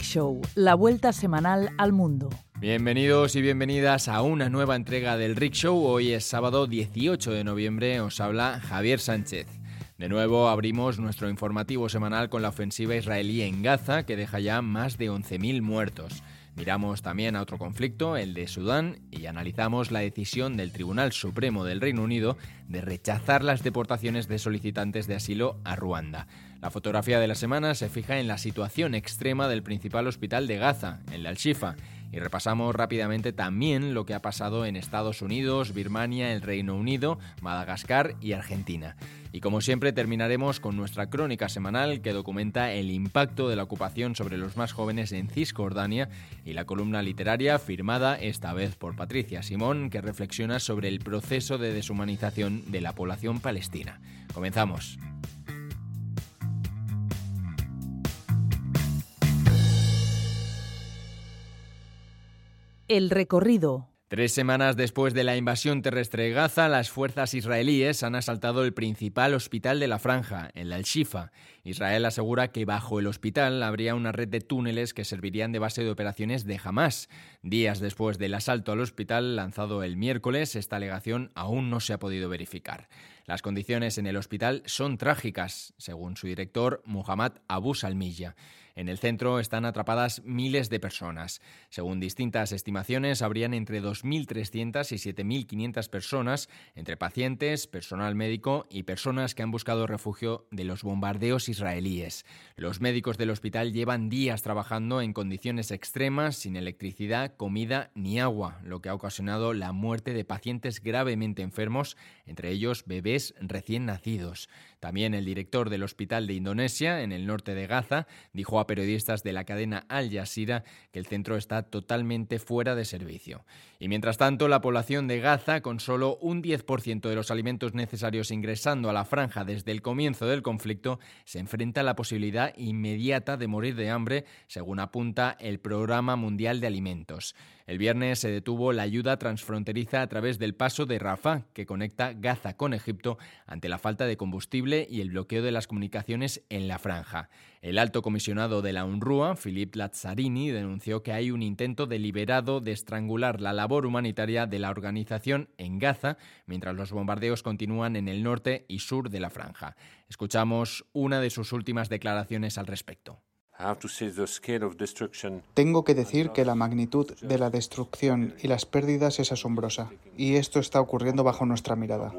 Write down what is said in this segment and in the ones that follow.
Show, la vuelta semanal al mundo. Bienvenidos y bienvenidas a una nueva entrega del Rick Show. Hoy es sábado 18 de noviembre, os habla Javier Sánchez. De nuevo abrimos nuestro informativo semanal con la ofensiva israelí en Gaza, que deja ya más de 11.000 muertos. Miramos también a otro conflicto, el de Sudán, y analizamos la decisión del Tribunal Supremo del Reino Unido de rechazar las deportaciones de solicitantes de asilo a Ruanda. La fotografía de la semana se fija en la situación extrema del principal hospital de Gaza, el de Al-Shifa, y repasamos rápidamente también lo que ha pasado en Estados Unidos, Birmania, el Reino Unido, Madagascar y Argentina. Y como siempre terminaremos con nuestra crónica semanal que documenta el impacto de la ocupación sobre los más jóvenes en Cisjordania y la columna literaria firmada esta vez por Patricia Simón que reflexiona sobre el proceso de deshumanización de la población palestina. Comenzamos. El recorrido. Tres semanas después de la invasión terrestre de Gaza, las fuerzas israelíes han asaltado el principal hospital de la franja, el Al-Shifa. Israel asegura que bajo el hospital habría una red de túneles que servirían de base de operaciones de Hamas. Días después del asalto al hospital lanzado el miércoles, esta alegación aún no se ha podido verificar. Las condiciones en el hospital son trágicas, según su director Muhammad Abu Salmilla. En el centro están atrapadas miles de personas. Según distintas estimaciones, habrían entre 2.300 y 7.500 personas, entre pacientes, personal médico y personas que han buscado refugio de los bombardeos israelíes. Los médicos del hospital llevan días trabajando en condiciones extremas, sin electricidad, comida ni agua, lo que ha ocasionado la muerte de pacientes gravemente enfermos, entre ellos bebés recién nacidos. También el director del hospital de Indonesia, en el norte de Gaza, dijo a periodistas de la cadena Al Jazeera que el centro está totalmente fuera de servicio. Y mientras tanto, la población de Gaza, con solo un 10% de los alimentos necesarios ingresando a la franja desde el comienzo del conflicto, se enfrenta a la posibilidad inmediata de morir de hambre, según apunta el Programa Mundial de Alimentos. El viernes se detuvo la ayuda transfronteriza a través del paso de Rafah, que conecta Gaza con Egipto, ante la falta de combustible y el bloqueo de las comunicaciones en la franja. El alto comisionado de la UNRWA, Philippe Lazzarini, denunció que hay un intento deliberado de estrangular la labor humanitaria de la organización en Gaza, mientras los bombardeos continúan en el norte y sur de la franja. Escuchamos una de sus últimas declaraciones al respecto. Tengo que decir que la magnitud de la destrucción y las pérdidas es asombrosa, y esto está ocurriendo bajo nuestra mirada.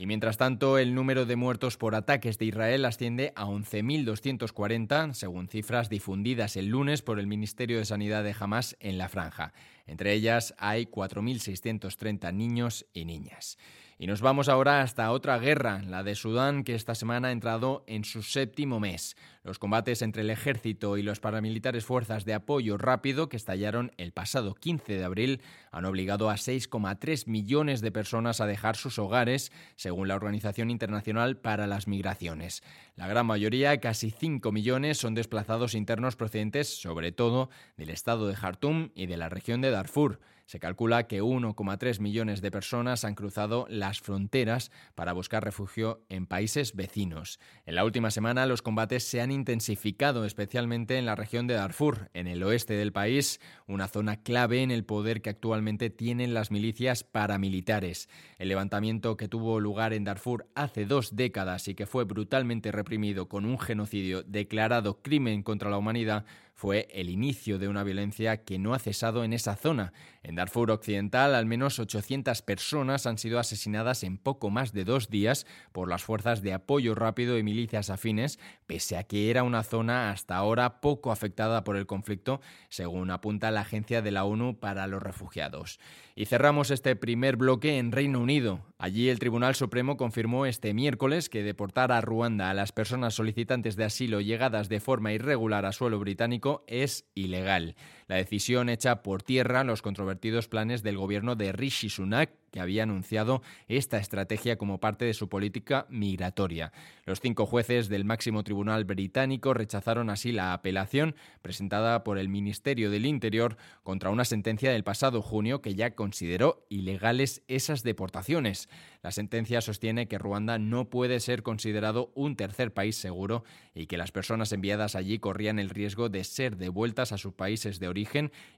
Y mientras tanto, el número de muertos por ataques de Israel asciende a 11.240, según cifras difundidas el lunes por el Ministerio de Sanidad de Hamas en la franja. Entre ellas hay 4.630 niños y niñas. Y nos vamos ahora hasta otra guerra, la de Sudán, que esta semana ha entrado en su séptimo mes. Los combates entre el ejército y los paramilitares fuerzas de apoyo rápido que estallaron el pasado 15 de abril han obligado a 6,3 millones de personas a dejar sus hogares, según la Organización Internacional para las Migraciones. La gran mayoría, casi 5 millones, son desplazados internos procedentes sobre todo del estado de Jartum y de la región de Darfur. Se calcula que 1,3 millones de personas han cruzado las fronteras para buscar refugio en países vecinos. En la última semana los combates se han intensificado, especialmente en la región de Darfur, en el oeste del país, una zona clave en el poder que actualmente tienen las milicias paramilitares. El levantamiento que tuvo lugar en Darfur hace dos décadas y que fue brutalmente reprimido con un genocidio declarado crimen contra la humanidad fue el inicio de una violencia que no ha cesado en esa zona. En Darfur Occidental, al menos 800 personas han sido asesinadas en poco más de dos días por las fuerzas de apoyo rápido y milicias afines, pese a que era una zona hasta ahora poco afectada por el conflicto, según apunta la Agencia de la ONU para los Refugiados. Y cerramos este primer bloque en Reino Unido. Allí el Tribunal Supremo confirmó este miércoles que deportar a Ruanda a las personas solicitantes de asilo llegadas de forma irregular a suelo británico es ilegal. La decisión echa por tierra los controvertidos planes del gobierno de Rishi Sunak que había anunciado esta estrategia como parte de su política migratoria. Los cinco jueces del máximo tribunal británico rechazaron así la apelación presentada por el Ministerio del Interior contra una sentencia del pasado junio que ya consideró ilegales esas deportaciones. La sentencia sostiene que Ruanda no puede ser considerado un tercer país seguro y que las personas enviadas allí corrían el riesgo de ser devueltas a sus países de origen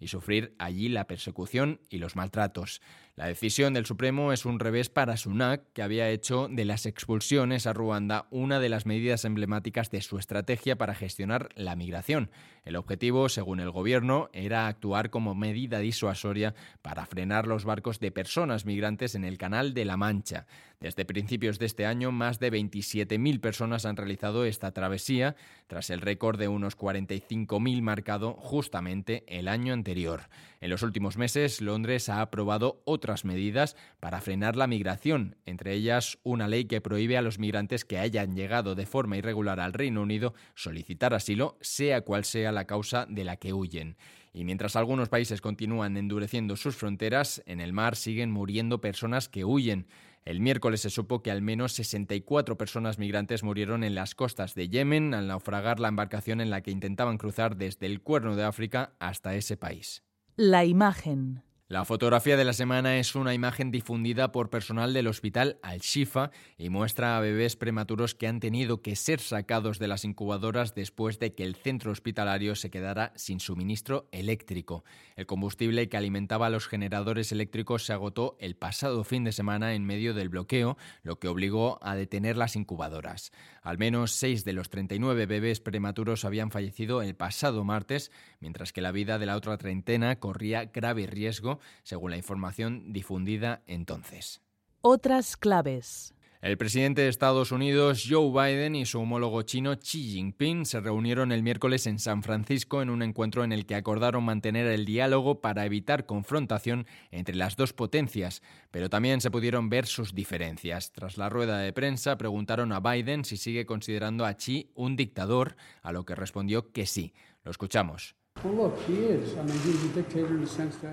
y sufrir allí la persecución y los maltratos. La decisión del Supremo es un revés para Sunak, que había hecho de las expulsiones a Ruanda una de las medidas emblemáticas de su estrategia para gestionar la migración. El objetivo, según el gobierno, era actuar como medida disuasoria para frenar los barcos de personas migrantes en el Canal de la Mancha. Desde principios de este año, más de 27.000 personas han realizado esta travesía, tras el récord de unos 45.000 marcado justamente el año anterior. En los últimos meses, Londres ha aprobado otras medidas para frenar la migración, entre ellas una ley que prohíbe a los migrantes que hayan llegado de forma irregular al Reino Unido solicitar asilo, sea cual sea la causa de la que huyen. Y mientras algunos países continúan endureciendo sus fronteras, en el mar siguen muriendo personas que huyen. El miércoles se supo que al menos 64 personas migrantes murieron en las costas de Yemen al naufragar la embarcación en la que intentaban cruzar desde el Cuerno de África hasta ese país. La imagen. La fotografía de la semana es una imagen difundida por personal del hospital Al-Shifa y muestra a bebés prematuros que han tenido que ser sacados de las incubadoras después de que el centro hospitalario se quedara sin suministro eléctrico. El combustible que alimentaba los generadores eléctricos se agotó el pasado fin de semana en medio del bloqueo, lo que obligó a detener las incubadoras. Al menos seis de los 39 bebés prematuros habían fallecido el pasado martes, mientras que la vida de la otra treintena corría grave riesgo según la información difundida entonces. Otras claves. El presidente de Estados Unidos, Joe Biden, y su homólogo chino, Xi Jinping, se reunieron el miércoles en San Francisco en un encuentro en el que acordaron mantener el diálogo para evitar confrontación entre las dos potencias, pero también se pudieron ver sus diferencias. Tras la rueda de prensa, preguntaron a Biden si sigue considerando a Xi un dictador, a lo que respondió que sí. Lo escuchamos.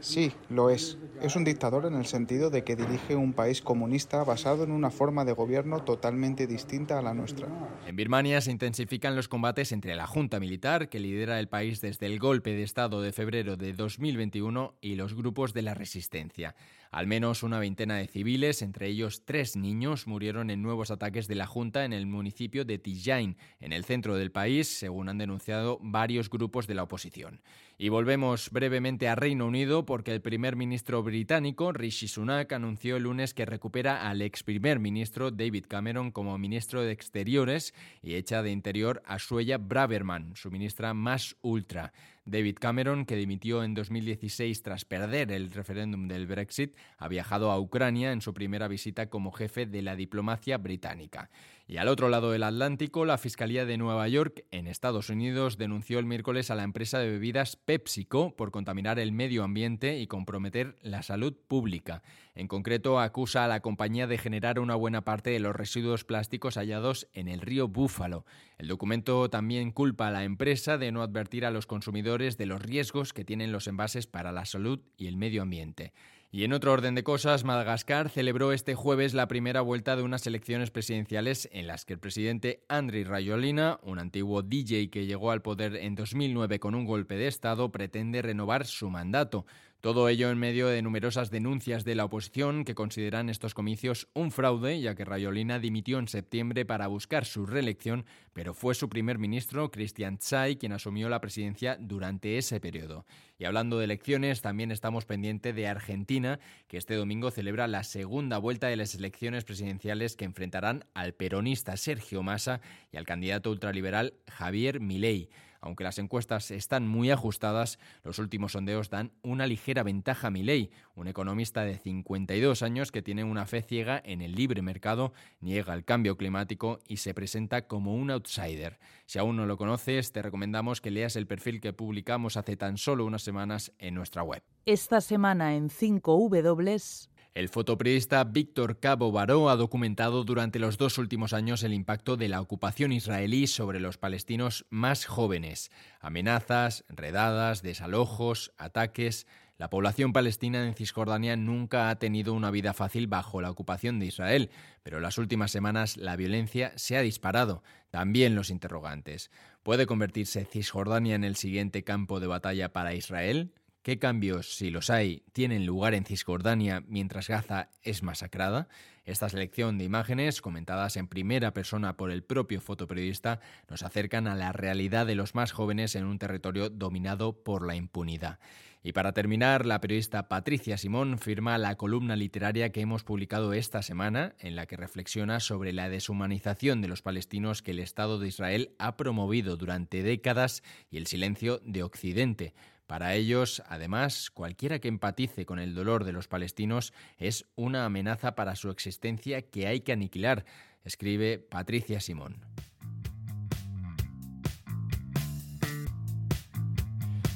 Sí, lo es. Es un dictador en el sentido de que dirige un país comunista basado en una forma de gobierno totalmente distinta a la nuestra. En Birmania se intensifican los combates entre la Junta Militar, que lidera el país desde el golpe de Estado de febrero de 2021, y los grupos de la resistencia. Al menos una veintena de civiles, entre ellos tres niños, murieron en nuevos ataques de la Junta en el municipio de Tijain, en el centro del país, según han denunciado varios grupos de la oposición. Y volvemos brevemente a Reino Unido porque el primer ministro británico, Rishi Sunak, anunció el lunes que recupera al ex primer ministro David Cameron como ministro de Exteriores y echa de Interior a Suella Braverman, su ministra más ultra. David Cameron, que dimitió en 2016 tras perder el referéndum del Brexit, ha viajado a Ucrania en su primera visita como jefe de la diplomacia británica. Y al otro lado del Atlántico, la Fiscalía de Nueva York, en Estados Unidos, denunció el miércoles a la empresa de bebidas PepsiCo por contaminar el medio ambiente y comprometer la salud pública. En concreto, acusa a la compañía de generar una buena parte de los residuos plásticos hallados en el río Búfalo. El documento también culpa a la empresa de no advertir a los consumidores de los riesgos que tienen los envases para la salud y el medio ambiente. Y en otro orden de cosas, Madagascar celebró este jueves la primera vuelta de unas elecciones presidenciales en las que el presidente Andry Rajoelina, un antiguo DJ que llegó al poder en 2009 con un golpe de Estado, pretende renovar su mandato. Todo ello en medio de numerosas denuncias de la oposición que consideran estos comicios un fraude, ya que Rayolina dimitió en septiembre para buscar su reelección, pero fue su primer ministro, Christian Tsai, quien asumió la presidencia durante ese periodo. Y hablando de elecciones, también estamos pendientes de Argentina, que este domingo celebra la segunda vuelta de las elecciones presidenciales que enfrentarán al peronista Sergio Massa y al candidato ultraliberal Javier Milei. Aunque las encuestas están muy ajustadas, los últimos sondeos dan una ligera ventaja a Milei, un economista de 52 años que tiene una fe ciega en el libre mercado, niega el cambio climático y se presenta como un outsider. Si aún no lo conoces, te recomendamos que leas el perfil que publicamos hace tan solo unas semanas en nuestra web. Esta semana en 5W el fotoperiodista Víctor Cabo Baró ha documentado durante los dos últimos años el impacto de la ocupación israelí sobre los palestinos más jóvenes. Amenazas, redadas, desalojos, ataques. La población palestina en Cisjordania nunca ha tenido una vida fácil bajo la ocupación de Israel, pero en las últimas semanas la violencia se ha disparado. También los interrogantes. ¿Puede convertirse Cisjordania en el siguiente campo de batalla para Israel? ¿Qué cambios, si los hay, tienen lugar en Cisjordania mientras Gaza es masacrada? Esta selección de imágenes, comentadas en primera persona por el propio fotoperiodista, nos acercan a la realidad de los más jóvenes en un territorio dominado por la impunidad. Y para terminar, la periodista Patricia Simón firma la columna literaria que hemos publicado esta semana, en la que reflexiona sobre la deshumanización de los palestinos que el Estado de Israel ha promovido durante décadas y el silencio de Occidente. Para ellos, además, cualquiera que empatice con el dolor de los palestinos es una amenaza para su existencia que hay que aniquilar, escribe Patricia Simón.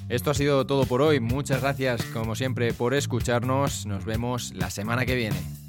Esto ha sido todo por hoy. Muchas gracias, como siempre, por escucharnos. Nos vemos la semana que viene.